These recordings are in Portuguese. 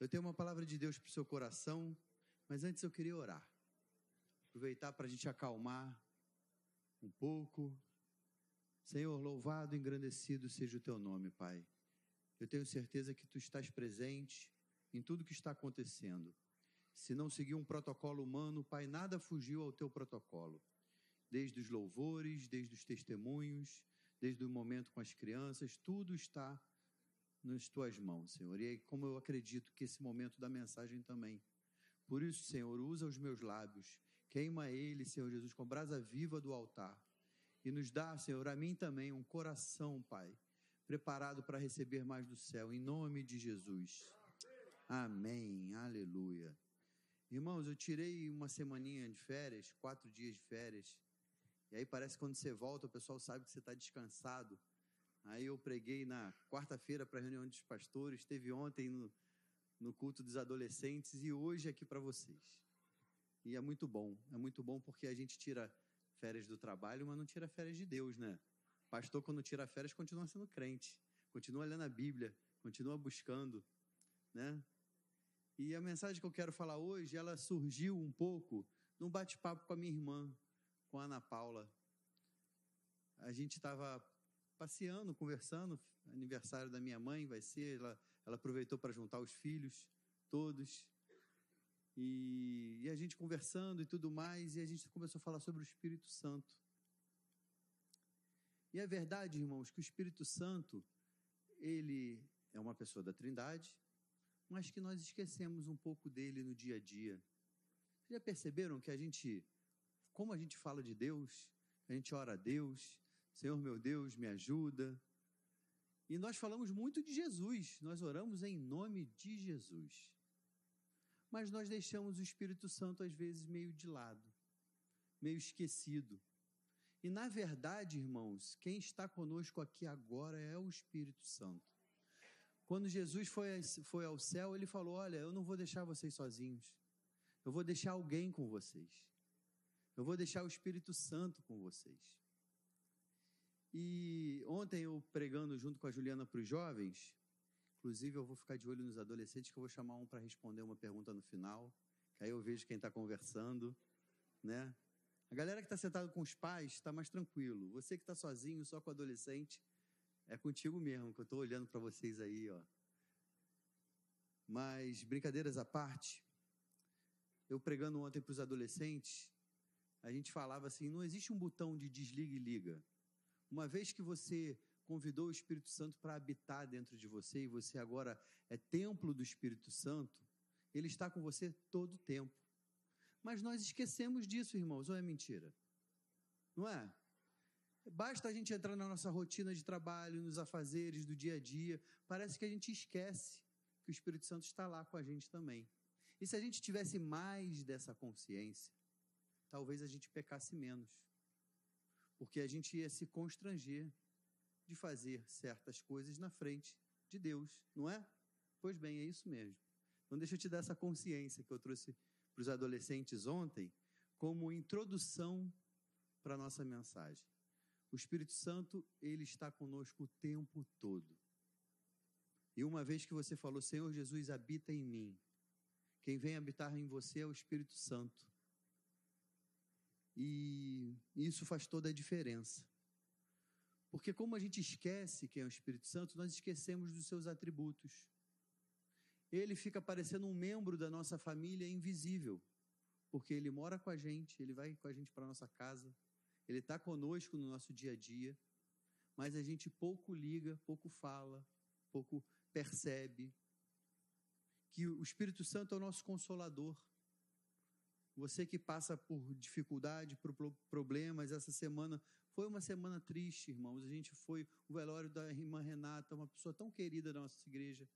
Eu tenho uma palavra de Deus para o seu coração, mas antes eu queria orar. Aproveitar para a gente acalmar um pouco. Senhor, louvado engrandecido seja o teu nome, Pai. Eu tenho certeza que tu estás presente em tudo que está acontecendo. Se não seguir um protocolo humano, Pai, nada fugiu ao teu protocolo. Desde os louvores, desde os testemunhos, desde o momento com as crianças, tudo está nas tuas mãos, Senhor. E aí, como eu acredito que esse momento da mensagem também. Por isso, Senhor, usa os meus lábios, queima ele, Senhor Jesus, com brasa viva do altar. E nos dá, Senhor, a mim também um coração, Pai, preparado para receber mais do céu, em nome de Jesus. Amém. Aleluia. Irmãos, eu tirei uma semaninha de férias, quatro dias de férias. E aí parece que quando você volta, o pessoal sabe que você está descansado. Aí eu preguei na quarta-feira para a reunião dos pastores, teve ontem no, no culto dos adolescentes e hoje aqui para vocês. E é muito bom, é muito bom porque a gente tira férias do trabalho, mas não tira férias de Deus, né? Pastor, quando tira férias, continua sendo crente, continua lendo a Bíblia, continua buscando, né? E a mensagem que eu quero falar hoje, ela surgiu um pouco num bate-papo com a minha irmã, com a Ana Paula. A gente estava passeando, conversando. Aniversário da minha mãe vai ser. Ela, ela aproveitou para juntar os filhos todos. E, e, a gente conversando e tudo mais. E a gente começou a falar sobre o Espírito Santo. E é verdade, irmãos, que o Espírito Santo, ele é uma pessoa da Trindade, mas que nós esquecemos um pouco dele no dia a dia. Vocês já perceberam que a gente, como a gente fala de Deus, a gente ora a Deus, Senhor meu Deus, me ajuda. E nós falamos muito de Jesus, nós oramos em nome de Jesus. Mas nós deixamos o Espírito Santo às vezes meio de lado, meio esquecido. E na verdade, irmãos, quem está conosco aqui agora é o Espírito Santo. Quando Jesus foi, foi ao céu, ele falou: Olha, eu não vou deixar vocês sozinhos, eu vou deixar alguém com vocês, eu vou deixar o Espírito Santo com vocês. E ontem eu pregando junto com a Juliana para os jovens, inclusive eu vou ficar de olho nos adolescentes, que eu vou chamar um para responder uma pergunta no final, que aí eu vejo quem está conversando, né? A galera que está sentada com os pais está mais tranquilo. Você que está sozinho, só com o adolescente, é contigo mesmo, que eu estou olhando para vocês aí, ó. Mas, brincadeiras à parte, eu pregando ontem para os adolescentes, a gente falava assim: não existe um botão de desliga e liga. Uma vez que você convidou o Espírito Santo para habitar dentro de você e você agora é templo do Espírito Santo, ele está com você todo o tempo. Mas nós esquecemos disso, irmãos, ou é mentira? Não é? Basta a gente entrar na nossa rotina de trabalho, nos afazeres do dia a dia, parece que a gente esquece que o Espírito Santo está lá com a gente também. E se a gente tivesse mais dessa consciência, talvez a gente pecasse menos porque a gente ia se constranger de fazer certas coisas na frente de Deus, não é? Pois bem, é isso mesmo. Então, deixa eu te dar essa consciência que eu trouxe para os adolescentes ontem, como introdução para a nossa mensagem. O Espírito Santo, ele está conosco o tempo todo. E uma vez que você falou, Senhor Jesus habita em mim, quem vem habitar em você é o Espírito Santo. E isso faz toda a diferença. Porque, como a gente esquece quem é o Espírito Santo, nós esquecemos dos seus atributos. Ele fica parecendo um membro da nossa família invisível, porque ele mora com a gente, ele vai com a gente para nossa casa, ele está conosco no nosso dia a dia, mas a gente pouco liga, pouco fala, pouco percebe que o Espírito Santo é o nosso consolador. Você que passa por dificuldade, por problemas, essa semana foi uma semana triste, irmãos. A gente foi o velório da irmã Renata, uma pessoa tão querida da nossa igreja.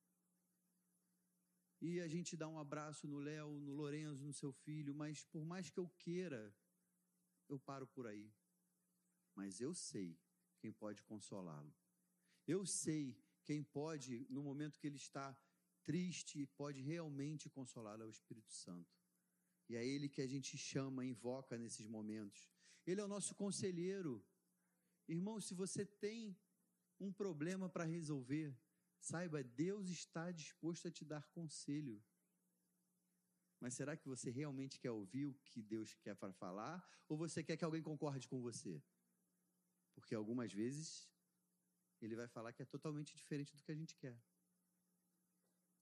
E a gente dá um abraço no Léo, no Lorenzo, no seu filho, mas por mais que eu queira, eu paro por aí. Mas eu sei quem pode consolá-lo. Eu sei quem pode, no momento que ele está triste, pode realmente consolá-lo, é o Espírito Santo. E é Ele que a gente chama, invoca nesses momentos. Ele é o nosso conselheiro. Irmão, se você tem um problema para resolver, Saiba, Deus está disposto a te dar conselho. Mas será que você realmente quer ouvir o que Deus quer para falar? Ou você quer que alguém concorde com você? Porque algumas vezes ele vai falar que é totalmente diferente do que a gente quer.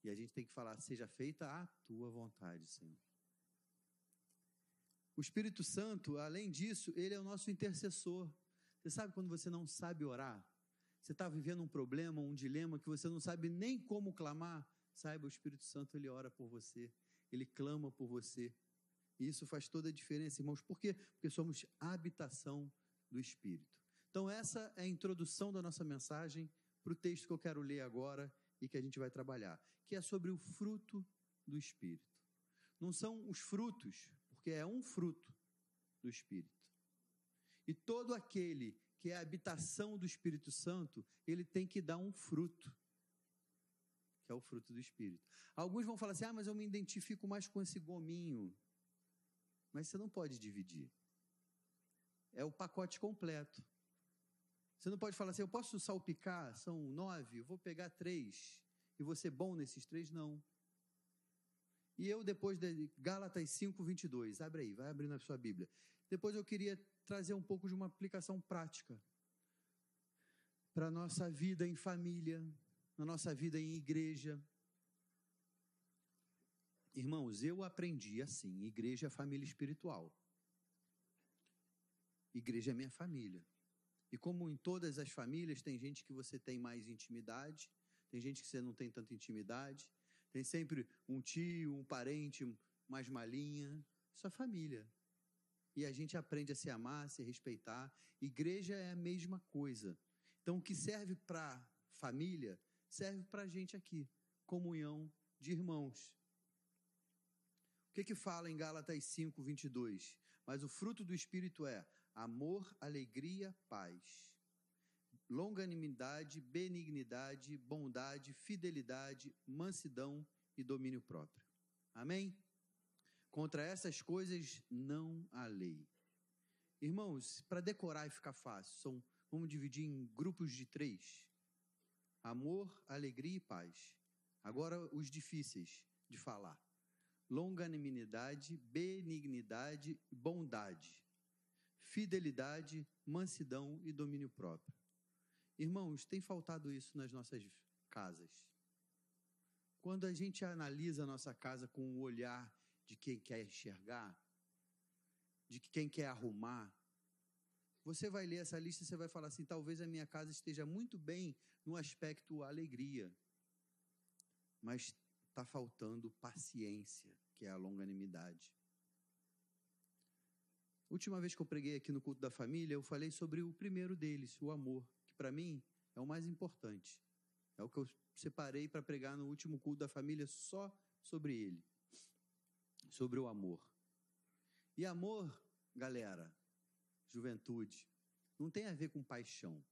E a gente tem que falar: seja feita a tua vontade, Senhor. O Espírito Santo, além disso, ele é o nosso intercessor. Você sabe quando você não sabe orar? Você está vivendo um problema, um dilema que você não sabe nem como clamar? Saiba, o Espírito Santo ele ora por você, ele clama por você. E isso faz toda a diferença, irmãos. Por quê? Porque somos habitação do Espírito. Então, essa é a introdução da nossa mensagem para o texto que eu quero ler agora e que a gente vai trabalhar, que é sobre o fruto do Espírito. Não são os frutos, porque é um fruto do Espírito. E todo aquele que é a habitação do Espírito Santo, ele tem que dar um fruto, que é o fruto do Espírito. Alguns vão falar assim: ah, mas eu me identifico mais com esse gominho. Mas você não pode dividir. É o pacote completo. Você não pode falar assim: eu posso salpicar, são nove, eu vou pegar três e vou ser bom nesses três? Não. E eu, depois de Gálatas 5, 22, abre aí, vai abrindo a sua Bíblia. Depois eu queria trazer um pouco de uma aplicação prática para a nossa vida em família, na nossa vida em igreja. Irmãos, eu aprendi assim: igreja é família espiritual. Igreja é minha família. E como em todas as famílias, tem gente que você tem mais intimidade, tem gente que você não tem tanta intimidade, tem sempre um tio, um parente mais malinha. É família. E a gente aprende a se amar, a se respeitar. Igreja é a mesma coisa. Então, o que serve para família, serve para a gente aqui. Comunhão de irmãos. O que que fala em Gálatas 5, 22? Mas o fruto do Espírito é amor, alegria, paz, longanimidade, benignidade, bondade, fidelidade, mansidão e domínio próprio. Amém? Contra essas coisas não há lei. Irmãos, para decorar e ficar fácil, são, vamos dividir em grupos de três: amor, alegria e paz. Agora, os difíceis de falar: longanimidade, benignidade, bondade fidelidade, mansidão e domínio próprio. Irmãos, tem faltado isso nas nossas casas. Quando a gente analisa a nossa casa com o olhar de quem quer enxergar, de quem quer arrumar, você vai ler essa lista e você vai falar assim: talvez a minha casa esteja muito bem no aspecto alegria, mas está faltando paciência, que é a longanimidade. Última vez que eu preguei aqui no culto da família, eu falei sobre o primeiro deles, o amor, para mim é o mais importante. É o que eu separei para pregar no último culto da família só sobre ele, sobre o amor. E amor, galera, juventude, não tem a ver com paixão.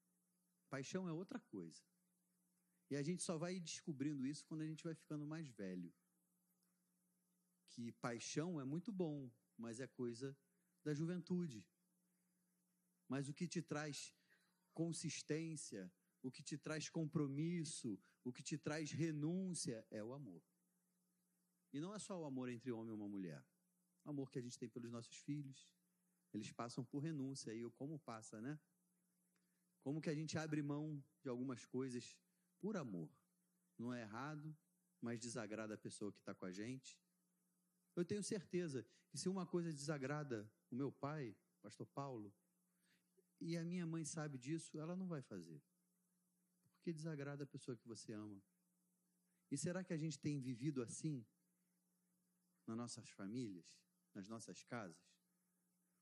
Paixão é outra coisa. E a gente só vai descobrindo isso quando a gente vai ficando mais velho. Que paixão é muito bom, mas é coisa da juventude. Mas o que te traz consistência, o que te traz compromisso, o que te traz renúncia é o amor. E não é só o amor entre homem e uma mulher. O amor que a gente tem pelos nossos filhos. Eles passam por renúncia. E como passa, né? Como que a gente abre mão de algumas coisas por amor. Não é errado, mas desagrada a pessoa que está com a gente. Eu tenho certeza que se uma coisa desagrada o meu pai, pastor Paulo, e a minha mãe sabe disso, ela não vai fazer. Porque desagrada a pessoa que você ama. E será que a gente tem vivido assim nas nossas famílias, nas nossas casas?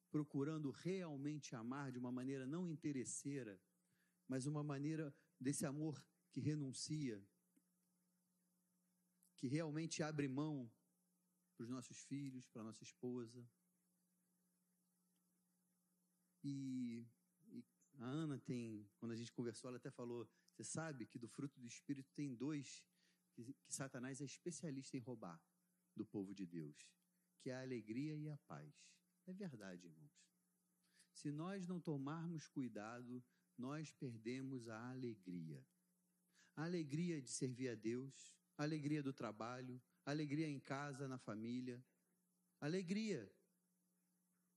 Procurando realmente amar de uma maneira não interesseira, mas uma maneira desse amor que renuncia, que realmente abre mão para os nossos filhos, para a nossa esposa. E, a Ana tem, quando a gente conversou, ela até falou: você sabe que do fruto do Espírito tem dois que, que Satanás é especialista em roubar do povo de Deus, que é a alegria e a paz. É verdade, irmãos. Se nós não tomarmos cuidado, nós perdemos a alegria. a alegria de servir a Deus, a alegria do trabalho, a alegria em casa, na família. Alegria.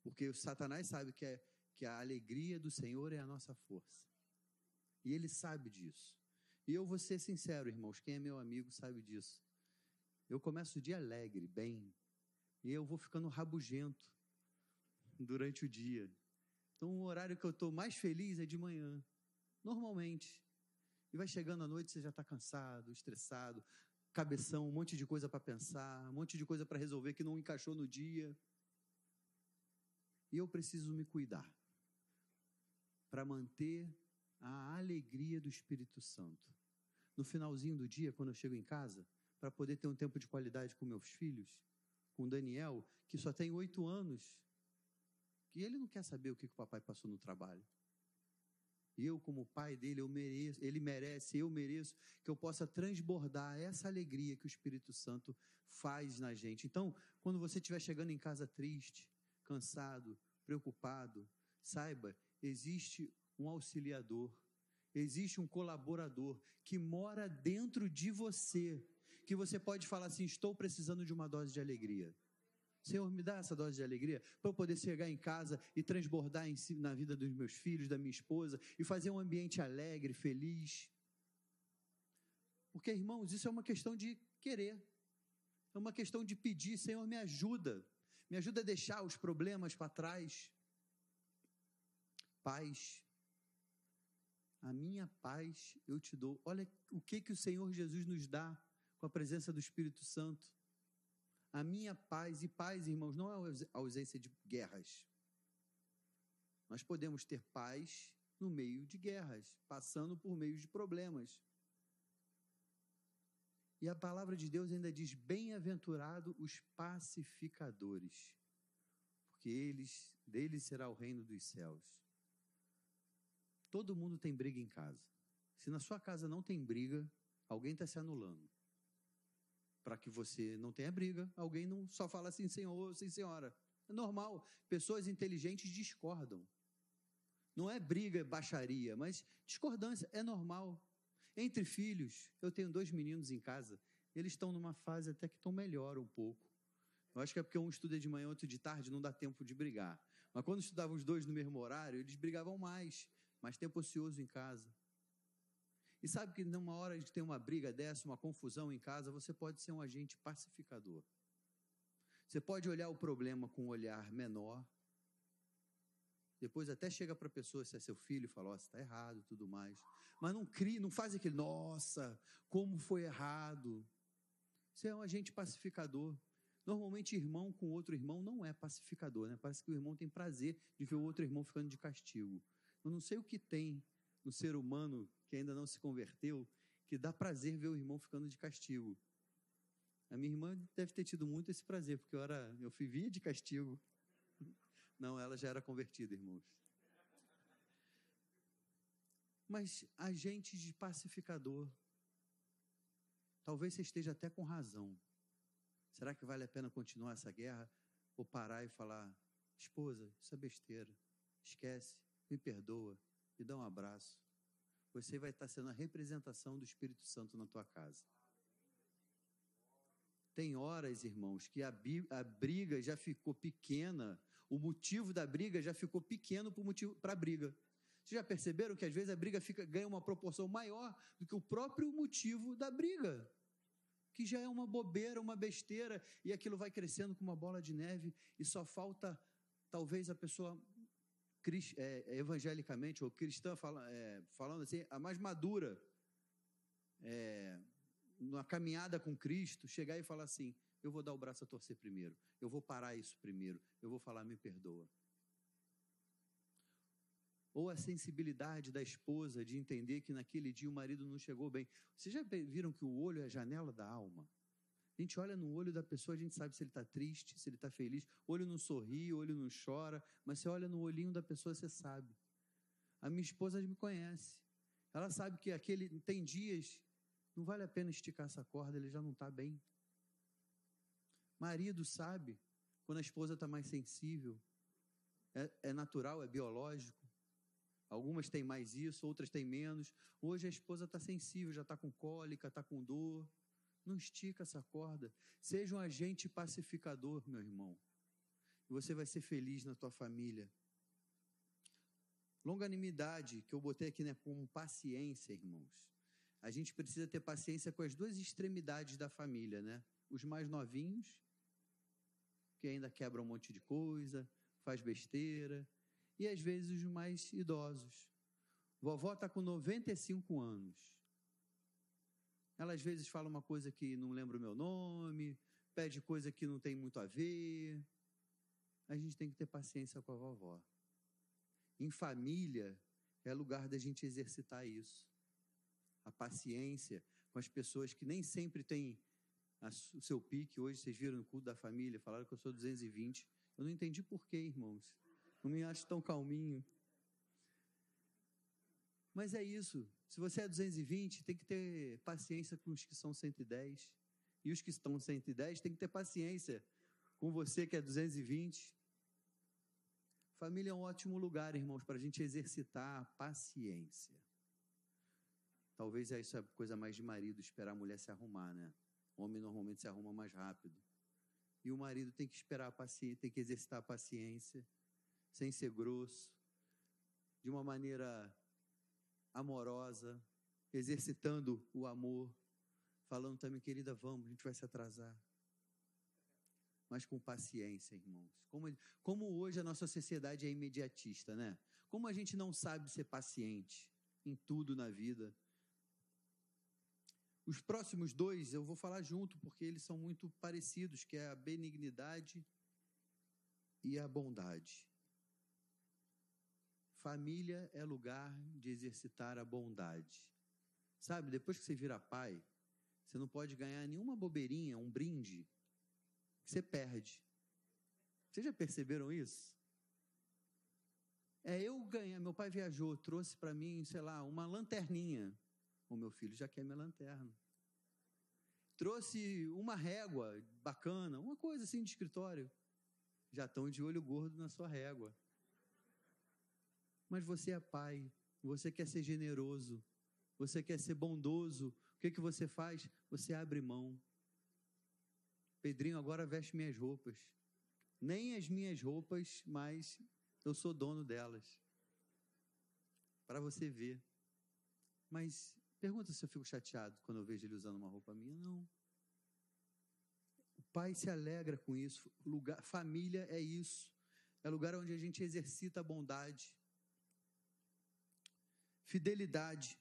Porque o Satanás sabe que, é, que a alegria do Senhor é a nossa força. E ele sabe disso. E eu vou ser sincero, irmãos, quem é meu amigo sabe disso. Eu começo o dia alegre, bem, e eu vou ficando rabugento durante o dia. Então, o horário que eu estou mais feliz é de manhã, normalmente. E vai chegando à noite, você já está cansado, estressado, cabeção, um monte de coisa para pensar, um monte de coisa para resolver que não encaixou no dia. E eu preciso me cuidar para manter a alegria do Espírito Santo. No finalzinho do dia, quando eu chego em casa, para poder ter um tempo de qualidade com meus filhos, com Daniel, que só tem oito anos, que ele não quer saber o que, que o papai passou no trabalho. E eu, como pai dele, eu mereço, ele merece, eu mereço, que eu possa transbordar essa alegria que o Espírito Santo faz na gente. Então, quando você estiver chegando em casa triste, cansado, preocupado, saiba, existe um auxiliador, existe um colaborador que mora dentro de você, que você pode falar assim: estou precisando de uma dose de alegria. Senhor, me dá essa dose de alegria para eu poder chegar em casa e transbordar em si, na vida dos meus filhos, da minha esposa e fazer um ambiente alegre, feliz. Porque, irmãos, isso é uma questão de querer, é uma questão de pedir: Senhor, me ajuda, me ajuda a deixar os problemas para trás. Paz, a minha paz eu te dou. Olha o que que o Senhor Jesus nos dá com a presença do Espírito Santo. A minha paz, e paz, irmãos, não é a ausência de guerras. Nós podemos ter paz no meio de guerras, passando por meio de problemas. E a palavra de Deus ainda diz: Bem-aventurado os pacificadores, porque eles, deles será o reino dos céus. Todo mundo tem briga em casa. Se na sua casa não tem briga, alguém está se anulando para que você não tenha briga, alguém não só fala assim, senhor, sim, senhora. É normal. Pessoas inteligentes discordam. Não é briga, é baixaria, mas discordância é normal. Entre filhos, eu tenho dois meninos em casa, eles estão numa fase até que estão melhor um pouco. Eu acho que é porque um estuda de manhã, outro de tarde, não dá tempo de brigar. Mas quando estudavam os dois no mesmo horário, eles brigavam mais, mais tempo ocioso em casa. E sabe que numa hora de ter uma briga dessa, uma confusão em casa, você pode ser um agente pacificador. Você pode olhar o problema com um olhar menor. Depois até chega para a pessoa se é seu filho e fala, ó, oh, está errado tudo mais. Mas não cria, não faz aquele, nossa, como foi errado. Você é um agente pacificador. Normalmente, irmão com outro irmão não é pacificador, né? Parece que o irmão tem prazer de ver o outro irmão ficando de castigo. Eu não sei o que tem no ser humano que ainda não se converteu, que dá prazer ver o irmão ficando de castigo. A minha irmã deve ter tido muito esse prazer, porque eu, era, eu vivia de castigo. Não, ela já era convertida, irmãos. Mas agente de pacificador. Talvez você esteja até com razão. Será que vale a pena continuar essa guerra? Ou parar e falar: esposa, isso é besteira. Esquece, me perdoa, me dá um abraço você vai estar sendo a representação do Espírito Santo na tua casa. Tem horas, irmãos, que a, a briga já ficou pequena, o motivo da briga já ficou pequeno para a briga. Vocês já perceberam que às vezes a briga fica, ganha uma proporção maior do que o próprio motivo da briga? Que já é uma bobeira, uma besteira, e aquilo vai crescendo com uma bola de neve, e só falta talvez a pessoa é, evangelicamente ou cristã fala, é, falando assim, a mais madura é, na caminhada com Cristo, chegar e falar assim: eu vou dar o braço a torcer primeiro, eu vou parar isso primeiro, eu vou falar, me perdoa. Ou a sensibilidade da esposa de entender que naquele dia o marido não chegou bem. Vocês já viram que o olho é a janela da alma? A gente olha no olho da pessoa, a gente sabe se ele está triste, se ele está feliz. O olho não sorri, o olho não chora, mas você olha no olhinho da pessoa, você sabe. A minha esposa me conhece. Ela sabe que aquele tem dias, não vale a pena esticar essa corda, ele já não está bem. Marido sabe quando a esposa está mais sensível. É, é natural, é biológico. Algumas têm mais isso, outras têm menos. Hoje a esposa está sensível, já está com cólica, está com dor. Não estica essa corda. Seja um agente pacificador, meu irmão. E você vai ser feliz na tua família. Longanimidade, que eu botei aqui né, como paciência, irmãos. A gente precisa ter paciência com as duas extremidades da família, né? Os mais novinhos, que ainda quebram um monte de coisa, faz besteira, e às vezes os mais idosos. Vovó está com 95 anos. Ela às vezes fala uma coisa que não lembra o meu nome, pede coisa que não tem muito a ver. A gente tem que ter paciência com a vovó. Em família é lugar da gente exercitar isso. A paciência com as pessoas que nem sempre têm o seu pique. Hoje vocês viram no culto da família, falaram que eu sou 220. Eu não entendi porquê, irmãos. Não me acho tão calminho. Mas é isso. Se você é 220, tem que ter paciência com os que são 110. E os que estão 110 tem que ter paciência com você que é 220. Família é um ótimo lugar, irmãos, para a gente exercitar a paciência. Talvez isso é coisa mais de marido, esperar a mulher se arrumar, né? O homem normalmente se arruma mais rápido. E o marido tem que esperar a paciência, tem que exercitar a paciência, sem ser grosso, de uma maneira amorosa, exercitando o amor, falando também, querida, vamos, a gente vai se atrasar. Mas com paciência, irmãos. Como, como hoje a nossa sociedade é imediatista, né? Como a gente não sabe ser paciente em tudo na vida. Os próximos dois eu vou falar junto, porque eles são muito parecidos, que é a benignidade e a bondade. Família é lugar de exercitar a bondade. Sabe, depois que você vira pai, você não pode ganhar nenhuma bobeirinha, um brinde, que você perde. Vocês já perceberam isso? É, eu ganhei, meu pai viajou, trouxe para mim, sei lá, uma lanterninha. O meu filho já quer minha lanterna. Trouxe uma régua bacana, uma coisa assim de escritório. Já estão de olho gordo na sua régua. Mas você é pai, você quer ser generoso, você quer ser bondoso. O que, que você faz? Você abre mão. Pedrinho agora veste minhas roupas. Nem as minhas roupas, mas eu sou dono delas. Para você ver. Mas pergunta se eu fico chateado quando eu vejo ele usando uma roupa minha. Não. O pai se alegra com isso. Lugar, família é isso. É lugar onde a gente exercita a bondade fidelidade.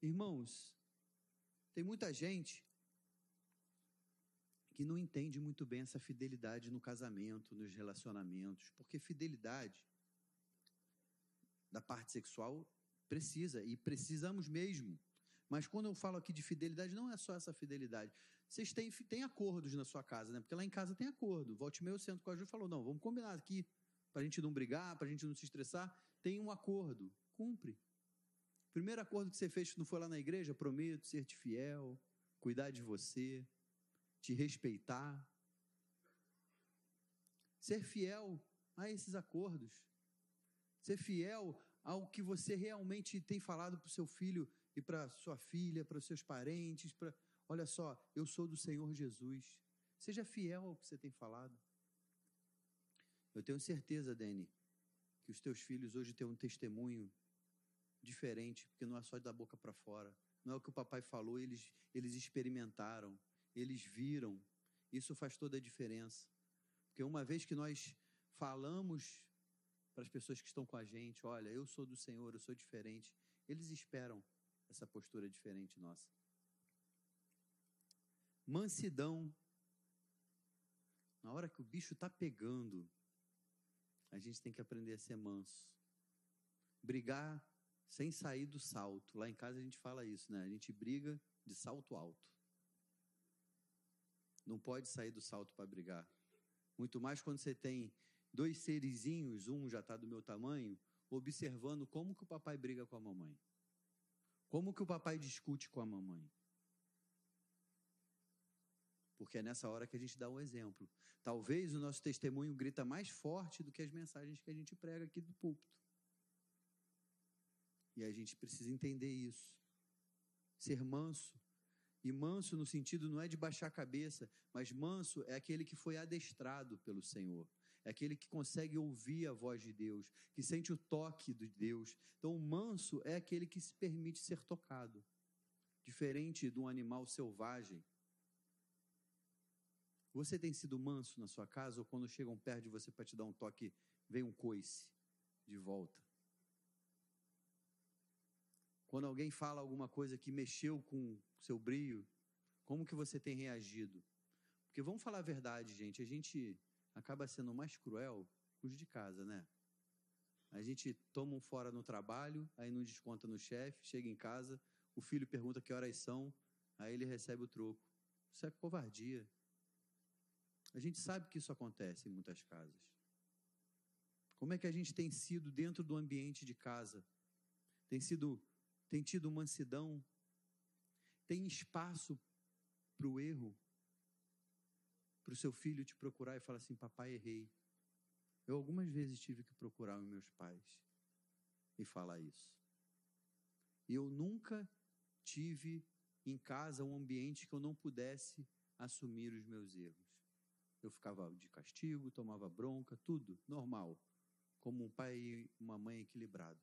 Irmãos, tem muita gente que não entende muito bem essa fidelidade no casamento, nos relacionamentos, porque fidelidade da parte sexual precisa e precisamos mesmo. Mas quando eu falo aqui de fidelidade, não é só essa fidelidade. Vocês têm, têm acordos na sua casa, né? Porque lá em casa tem acordo. Volte meio, sento com a Ju e falo, não, vamos combinar aqui, para a gente não brigar, para a gente não se estressar. Tem um acordo, cumpre. Primeiro acordo que você fez não foi lá na igreja? Prometo ser-te fiel, cuidar de você, te respeitar. Ser fiel a esses acordos. Ser fiel ao que você realmente tem falado para o seu filho e para sua filha, para os seus parentes. Para... Olha só, eu sou do Senhor Jesus. Seja fiel ao que você tem falado. Eu tenho certeza, Dani, que os teus filhos hoje têm um testemunho diferente, porque não é só da boca para fora. Não é o que o papai falou, eles, eles experimentaram, eles viram. Isso faz toda a diferença. Porque uma vez que nós falamos para as pessoas que estão com a gente, olha, eu sou do Senhor, eu sou diferente, eles esperam essa postura diferente nossa. Mansidão. Na hora que o bicho está pegando, a gente tem que aprender a ser manso. Brigar sem sair do salto. Lá em casa a gente fala isso, né? A gente briga de salto alto. Não pode sair do salto para brigar. Muito mais quando você tem dois serizinhos, um já está do meu tamanho, observando como que o papai briga com a mamãe. Como que o papai discute com a mamãe. Porque é nessa hora que a gente dá um exemplo. Talvez o nosso testemunho grita mais forte do que as mensagens que a gente prega aqui do púlpito. E a gente precisa entender isso. Ser manso. E manso no sentido não é de baixar a cabeça, mas manso é aquele que foi adestrado pelo Senhor. É aquele que consegue ouvir a voz de Deus, que sente o toque de Deus. Então, o manso é aquele que se permite ser tocado, diferente de um animal selvagem. Você tem sido manso na sua casa ou quando chegam perto de você para te dar um toque, vem um coice de volta? Quando alguém fala alguma coisa que mexeu com seu brilho, como que você tem reagido? Porque vamos falar a verdade, gente, a gente acaba sendo mais cruel com os de casa, né? A gente toma um fora no trabalho, aí não desconta no chefe, chega em casa, o filho pergunta que horas são, aí ele recebe o troco. Isso é covardia. A gente sabe que isso acontece em muitas casas. Como é que a gente tem sido dentro do ambiente de casa? Tem sido, tem tido mansidão? Tem espaço para o erro? para o seu filho te procurar e falar assim: Papai, errei. Eu algumas vezes tive que procurar os meus pais e falar isso. E eu nunca tive em casa um ambiente que eu não pudesse assumir os meus erros. Eu ficava de castigo, tomava bronca, tudo normal, como um pai e uma mãe equilibrado.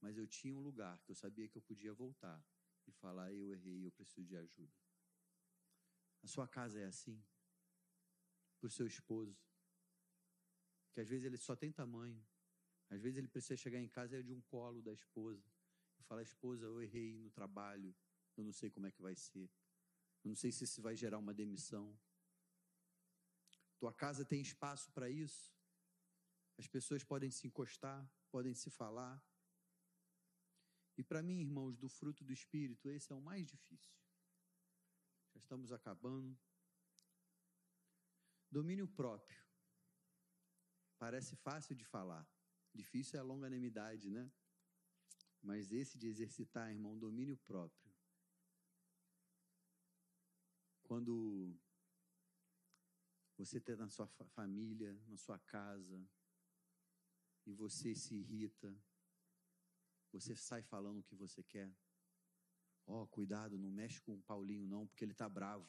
Mas eu tinha um lugar que eu sabia que eu podia voltar e falar: eu errei, eu preciso de ajuda. A sua casa é assim? para o seu esposo. Que às vezes ele só tem tamanho. Às vezes ele precisa chegar em casa e é de um colo da esposa. E falar, esposa, eu errei no trabalho. Eu não sei como é que vai ser. Eu não sei se isso vai gerar uma demissão. Tua casa tem espaço para isso? As pessoas podem se encostar, podem se falar. E para mim, irmãos, do fruto do Espírito, esse é o mais difícil. Já estamos acabando. Domínio próprio. Parece fácil de falar. Difícil é a longanimidade, né? Mas esse de exercitar, irmão, domínio próprio. Quando você está na sua família, na sua casa, e você se irrita, você sai falando o que você quer. Ó, oh, cuidado, não mexe com o Paulinho não, porque ele está bravo.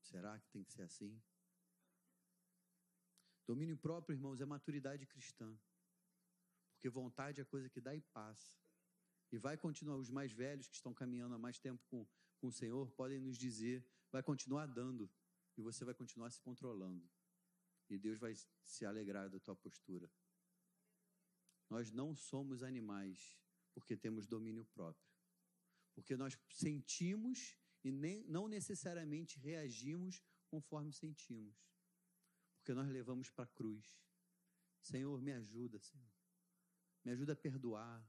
Será que tem que ser assim? Domínio próprio, irmãos, é maturidade cristã. Porque vontade é coisa que dá e passa. E vai continuar, os mais velhos que estão caminhando há mais tempo com, com o Senhor, podem nos dizer, vai continuar dando. E você vai continuar se controlando. E Deus vai se alegrar da tua postura. Nós não somos animais porque temos domínio próprio. Porque nós sentimos e nem, não necessariamente reagimos conforme sentimos, porque nós levamos para a cruz. Senhor, me ajuda, Senhor. Me ajuda a perdoar.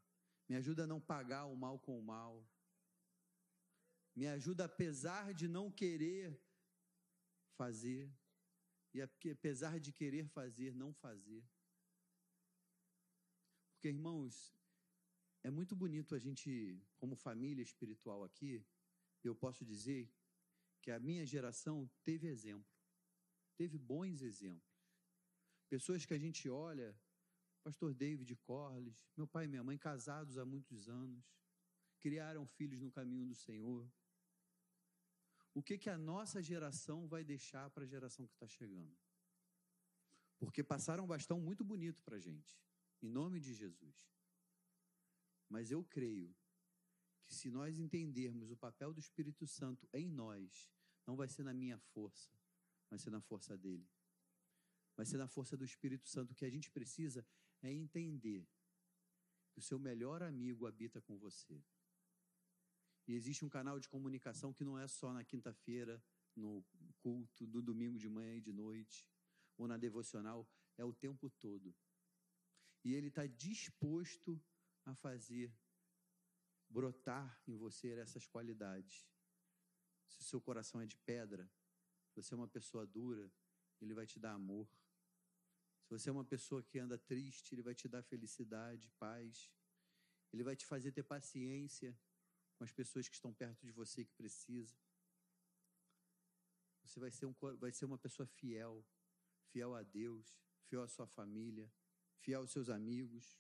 Me ajuda a não pagar o mal com o mal. Me ajuda, apesar de não querer fazer, e apesar de querer fazer, não fazer. Porque, irmãos, é muito bonito a gente, como família espiritual aqui, eu posso dizer que a minha geração teve exemplo, teve bons exemplos. Pessoas que a gente olha, pastor David Corles, meu pai e minha mãe casados há muitos anos, criaram filhos no caminho do Senhor. O que que a nossa geração vai deixar para a geração que está chegando? Porque passaram um bastão muito bonito para a gente, em nome de Jesus. Mas eu creio que se nós entendermos o papel do Espírito Santo em nós, não vai ser na minha força, vai ser na força dele. Vai ser na força do Espírito Santo. O que a gente precisa é entender que o seu melhor amigo habita com você. E existe um canal de comunicação que não é só na quinta-feira, no culto, no domingo de manhã e de noite, ou na devocional, é o tempo todo. E ele está disposto a fazer brotar em você essas qualidades. Se o seu coração é de pedra, você é uma pessoa dura, ele vai te dar amor. Se você é uma pessoa que anda triste, ele vai te dar felicidade, paz. Ele vai te fazer ter paciência com as pessoas que estão perto de você que precisam. Você vai ser, um, vai ser uma pessoa fiel, fiel a Deus, fiel à sua família, fiel aos seus amigos.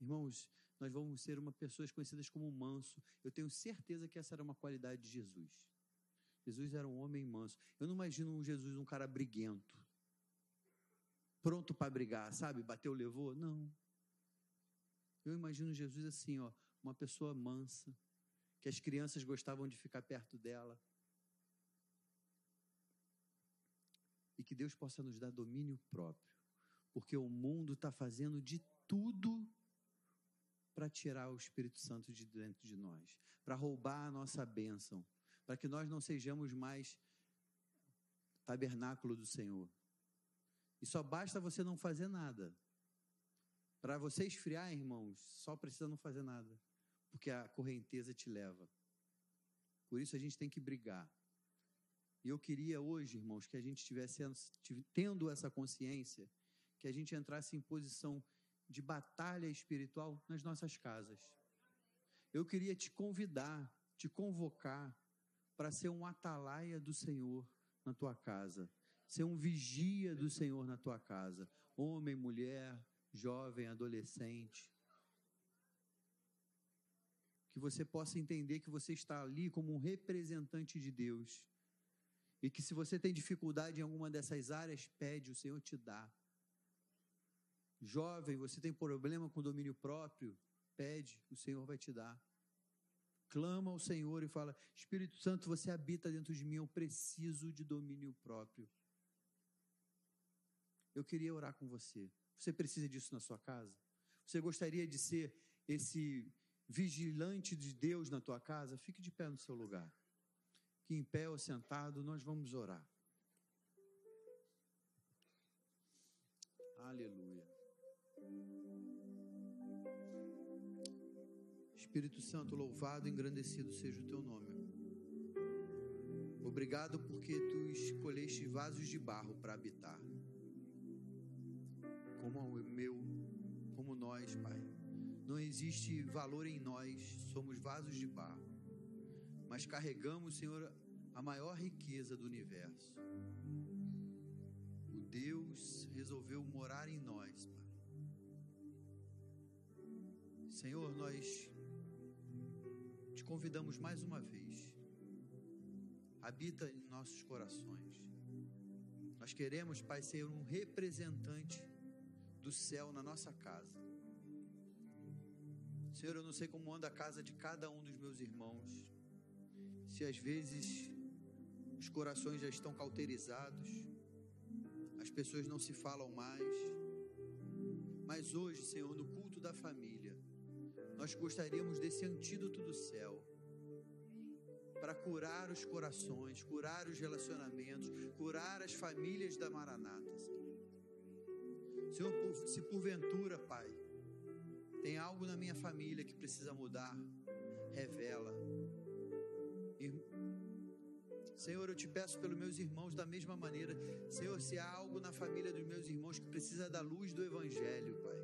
Irmãos, nós vamos ser uma pessoas conhecidas como manso. Eu tenho certeza que essa era uma qualidade de Jesus. Jesus era um homem manso. Eu não imagino um Jesus um cara briguento. Pronto para brigar, sabe? Bateu, levou? Não. Eu imagino Jesus assim, ó, uma pessoa mansa, que as crianças gostavam de ficar perto dela. E que Deus possa nos dar domínio próprio, porque o mundo está fazendo de tudo para tirar o Espírito Santo de dentro de nós, para roubar a nossa bênção, para que nós não sejamos mais tabernáculo do Senhor. E só basta você não fazer nada. Para você esfriar, irmãos, só precisa não fazer nada, porque a correnteza te leva. Por isso a gente tem que brigar. E eu queria hoje, irmãos, que a gente estivesse tendo essa consciência, que a gente entrasse em posição de batalha espiritual nas nossas casas. Eu queria te convidar, te convocar para ser um atalaia do Senhor na tua casa, ser um vigia do Senhor na tua casa, homem, mulher, jovem, adolescente. Que você possa entender que você está ali como um representante de Deus. E que se você tem dificuldade em alguma dessas áreas, pede, o Senhor te dá. Jovem, você tem problema com domínio próprio? Pede, o Senhor vai te dar. Clama ao Senhor e fala: Espírito Santo, você habita dentro de mim, eu preciso de domínio próprio. Eu queria orar com você. Você precisa disso na sua casa? Você gostaria de ser esse vigilante de Deus na tua casa? Fique de pé no seu lugar. Que em pé ou sentado nós vamos orar. Aleluia. Espírito Santo, louvado e engrandecido seja o teu nome. Obrigado porque tu escolheste vasos de barro para habitar como o meu, como nós, Pai. Não existe valor em nós, somos vasos de barro, mas carregamos, Senhor, a maior riqueza do universo. O Deus resolveu morar em nós, Pai. Senhor, nós te convidamos mais uma vez. Habita em nossos corações. Nós queremos, Pai, ser um representante do céu na nossa casa. Senhor, eu não sei como anda a casa de cada um dos meus irmãos. Se às vezes os corações já estão cauterizados, as pessoas não se falam mais. Mas hoje, Senhor, no culto da família, nós gostaríamos desse antídoto do céu para curar os corações, curar os relacionamentos, curar as famílias da Maranata, Senhor. Se porventura, Pai, tem algo na minha família que precisa mudar, revela. Senhor, eu te peço pelos meus irmãos da mesma maneira. Senhor, se há algo na família dos meus irmãos que precisa da luz do Evangelho, Pai.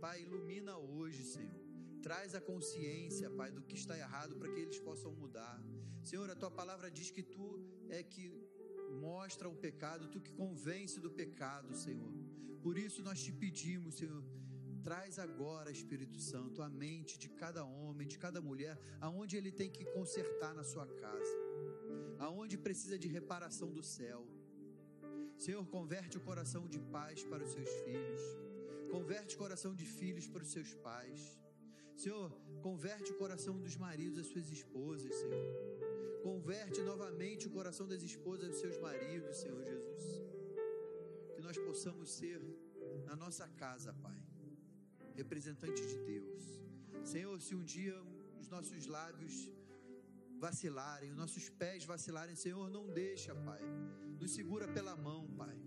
Pai, ilumina hoje, Senhor. Traz a consciência, Pai, do que está errado para que eles possam mudar. Senhor, a tua palavra diz que tu é que mostra o pecado, tu que convence do pecado, Senhor. Por isso nós te pedimos, Senhor, traz agora, Espírito Santo, a mente de cada homem, de cada mulher, aonde ele tem que consertar na sua casa, aonde precisa de reparação do céu. Senhor, converte o coração de pais para os seus filhos, converte o coração de filhos para os seus pais. Senhor, converte o coração dos maridos às suas esposas, Senhor. Converte novamente o coração das esposas aos seus maridos, Senhor Jesus que nós possamos ser na nossa casa, Pai, representante de Deus. Senhor, se um dia os nossos lábios vacilarem, os nossos pés vacilarem, Senhor, não deixa, Pai. Nos segura pela mão, Pai.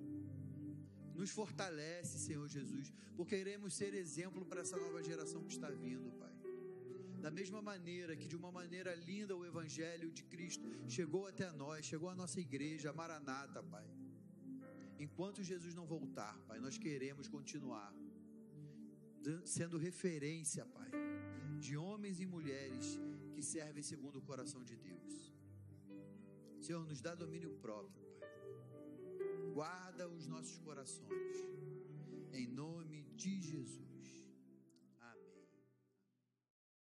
Nos fortalece, Senhor Jesus, porque iremos ser exemplo para essa nova geração que está vindo. Da mesma maneira que, de uma maneira linda, o Evangelho de Cristo chegou até nós, chegou à nossa igreja, Maranata, Pai. Enquanto Jesus não voltar, Pai, nós queremos continuar sendo referência, Pai, de homens e mulheres que servem segundo o coração de Deus. Senhor, nos dá domínio próprio, Pai. Guarda os nossos corações. Em nome de Jesus.